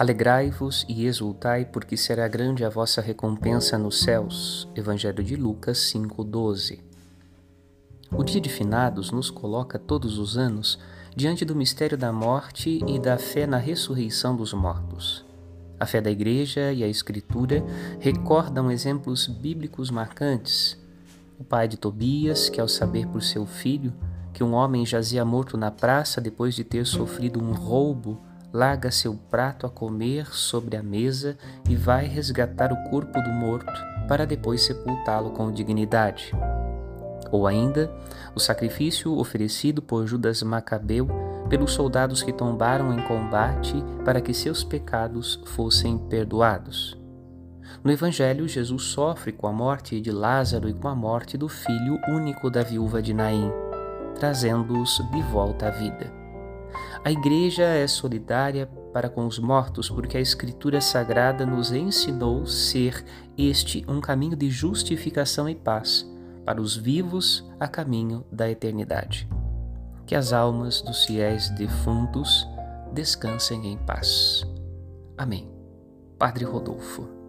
Alegrai-vos e exultai, porque será grande a vossa recompensa nos céus. Evangelho de Lucas 5:12. O dia de finados nos coloca todos os anos diante do mistério da morte e da fé na ressurreição dos mortos. A fé da Igreja e a Escritura recordam exemplos bíblicos marcantes. O pai de Tobias, que ao saber por seu filho que um homem jazia morto na praça depois de ter sofrido um roubo, larga seu prato a comer sobre a mesa e vai resgatar o corpo do morto para depois sepultá-lo com dignidade. Ou ainda, o sacrifício oferecido por Judas Macabeu pelos soldados que tombaram em combate para que seus pecados fossem perdoados. No Evangelho, Jesus sofre com a morte de Lázaro e com a morte do filho único da viúva de Naim, trazendo-os de volta à vida. A Igreja é solidária para com os mortos porque a Escritura Sagrada nos ensinou ser este um caminho de justificação e paz para os vivos a caminho da eternidade. Que as almas dos fiéis defuntos descansem em paz. Amém. Padre Rodolfo.